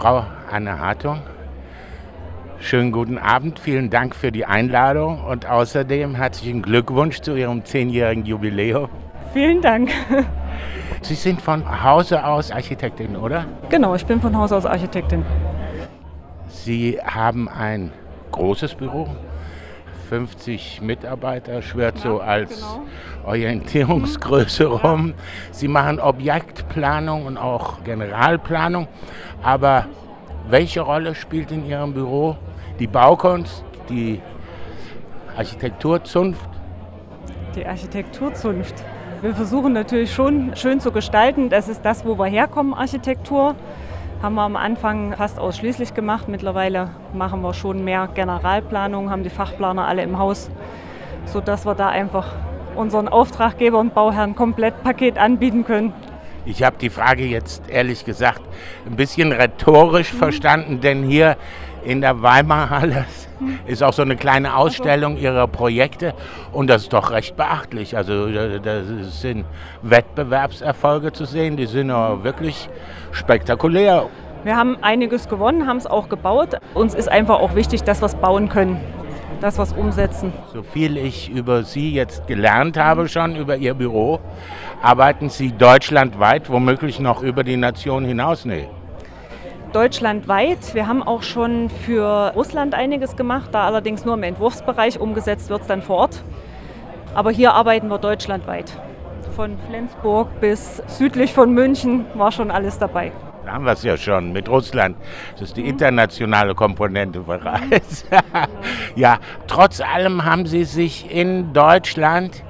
Frau Anne Hartung, schönen guten Abend. Vielen Dank für die Einladung und außerdem herzlichen Glückwunsch zu Ihrem zehnjährigen Jubiläum. Vielen Dank. Sie sind von Hause aus Architektin, oder? Genau, ich bin von Hause aus Architektin. Sie haben ein großes Büro, 50 Mitarbeiter, schwört ja, so als genau. Orientierungsgröße mhm. rum. Sie machen Objektplanung und auch Generalplanung. Aber welche Rolle spielt in Ihrem Büro die Baukunst, die Architekturzunft? Die Architekturzunft. Wir versuchen natürlich schon schön zu gestalten. Das ist das, wo wir herkommen, Architektur. Haben wir am Anfang fast ausschließlich gemacht. Mittlerweile machen wir schon mehr Generalplanung, haben die Fachplaner alle im Haus, sodass wir da einfach unseren Auftraggeber und Bauherren komplett Paket anbieten können. Ich habe die Frage jetzt ehrlich gesagt ein bisschen rhetorisch mhm. verstanden, denn hier in der Weimarhalle. Ist auch so eine kleine Ausstellung ihrer Projekte und das ist doch recht beachtlich. Also da sind Wettbewerbserfolge zu sehen, die sind auch wirklich spektakulär. Wir haben einiges gewonnen, haben es auch gebaut. Uns ist einfach auch wichtig, dass wir es bauen können, dass wir es umsetzen. So viel ich über Sie jetzt gelernt habe schon, über Ihr Büro, arbeiten Sie deutschlandweit, womöglich noch über die Nation hinaus? Nee. Deutschlandweit. Wir haben auch schon für Russland einiges gemacht, da allerdings nur im Entwurfsbereich. Umgesetzt wird es dann vor Ort. Aber hier arbeiten wir deutschlandweit. Von Flensburg bis südlich von München war schon alles dabei. Da haben wir es ja schon mit Russland. Das ist die internationale Komponente bereits. ja, trotz allem haben Sie sich in Deutschland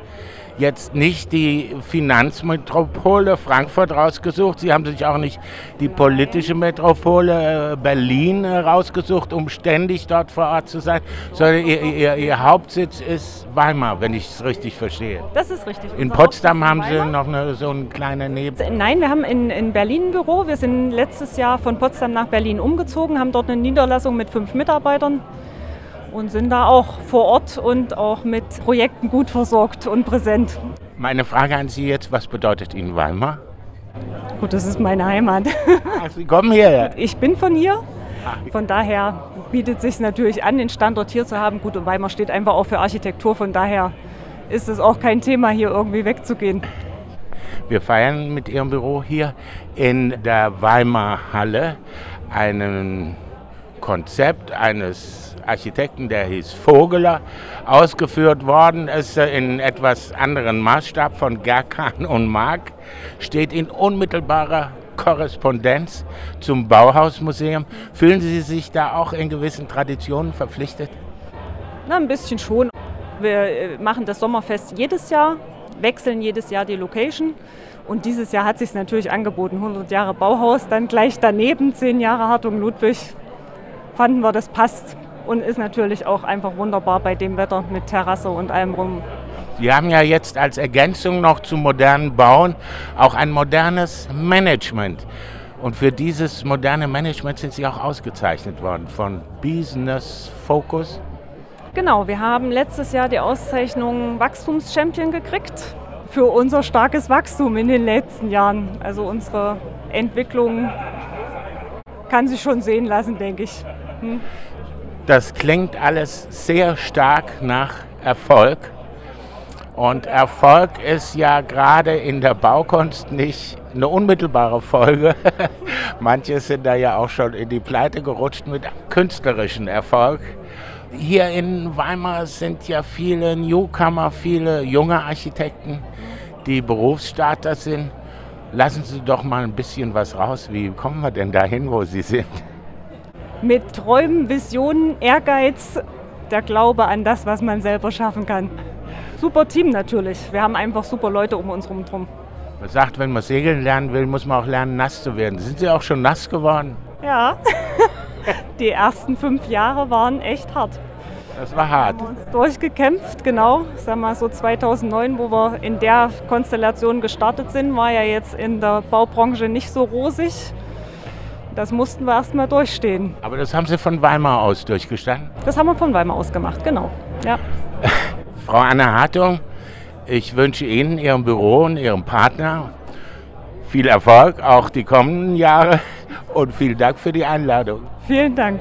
jetzt nicht die Finanzmetropole Frankfurt rausgesucht. Sie haben sich auch nicht die politische Metropole äh, Berlin äh, rausgesucht, um ständig dort vor Ort zu sein, sondern ihr, ihr, ihr Hauptsitz ist Weimar, wenn ich es richtig verstehe. Das ist richtig. In Potsdam haben Sie noch eine, so einen kleinen Neben. Nein, wir haben in, in Berlin ein Büro. Wir sind letztes Jahr von Potsdam nach Berlin umgezogen, haben dort eine Niederlassung mit fünf Mitarbeitern und sind da auch vor Ort und auch mit Projekten gut versorgt und präsent. Meine Frage an Sie jetzt, was bedeutet Ihnen Weimar? Gut, das ist meine Heimat. Ach, Sie kommen hierher? Ich bin von hier. Von daher bietet es sich natürlich an, den Standort hier zu haben. Gut, und Weimar steht einfach auch für Architektur. Von daher ist es auch kein Thema, hier irgendwie wegzugehen. Wir feiern mit Ihrem Büro hier in der Weimar Halle ein Konzept eines Architekten, der hieß Vogeler, ausgeführt worden ist in etwas anderen Maßstab von Gerkan und Mark, steht in unmittelbarer Korrespondenz zum Bauhausmuseum. Fühlen Sie sich da auch in gewissen Traditionen verpflichtet? Na, ein bisschen schon. Wir äh, machen das Sommerfest jedes Jahr, wechseln jedes Jahr die Location. Und dieses Jahr hat sich natürlich angeboten, 100 Jahre Bauhaus, dann gleich daneben 10 Jahre Hartung Ludwig. Fanden wir, das passt und ist natürlich auch einfach wunderbar bei dem Wetter mit Terrasse und allem rum. Sie haben ja jetzt als Ergänzung noch zum modernen Bauen auch ein modernes Management. Und für dieses moderne Management sind Sie auch ausgezeichnet worden von Business Focus. Genau, wir haben letztes Jahr die Auszeichnung Wachstumschampion gekriegt für unser starkes Wachstum in den letzten Jahren. Also unsere Entwicklung kann sich schon sehen lassen, denke ich. Hm? Das klingt alles sehr stark nach Erfolg. Und Erfolg ist ja gerade in der Baukunst nicht eine unmittelbare Folge. Manche sind da ja auch schon in die Pleite gerutscht mit künstlerischem Erfolg. Hier in Weimar sind ja viele Newcomer, viele junge Architekten, die Berufsstarter sind. Lassen Sie doch mal ein bisschen was raus. Wie kommen wir denn dahin, wo Sie sind? Mit Träumen, Visionen, Ehrgeiz, der Glaube an das, was man selber schaffen kann. Super Team natürlich. Wir haben einfach super Leute um uns herum. Man sagt, wenn man segeln lernen will, muss man auch lernen, nass zu werden. Sind Sie auch schon nass geworden? Ja. Die ersten fünf Jahre waren echt hart. Das war hart. Wir haben uns durchgekämpft, genau. Sagen wir so 2009, wo wir in der Konstellation gestartet sind, war ja jetzt in der Baubranche nicht so rosig. Das mussten wir erst mal durchstehen. Aber das haben Sie von Weimar aus durchgestanden? Das haben wir von Weimar aus gemacht, genau. Ja. Frau Anna Hartung, ich wünsche Ihnen, Ihrem Büro und Ihrem Partner viel Erfolg, auch die kommenden Jahre Und vielen Dank für die Einladung. Vielen Dank.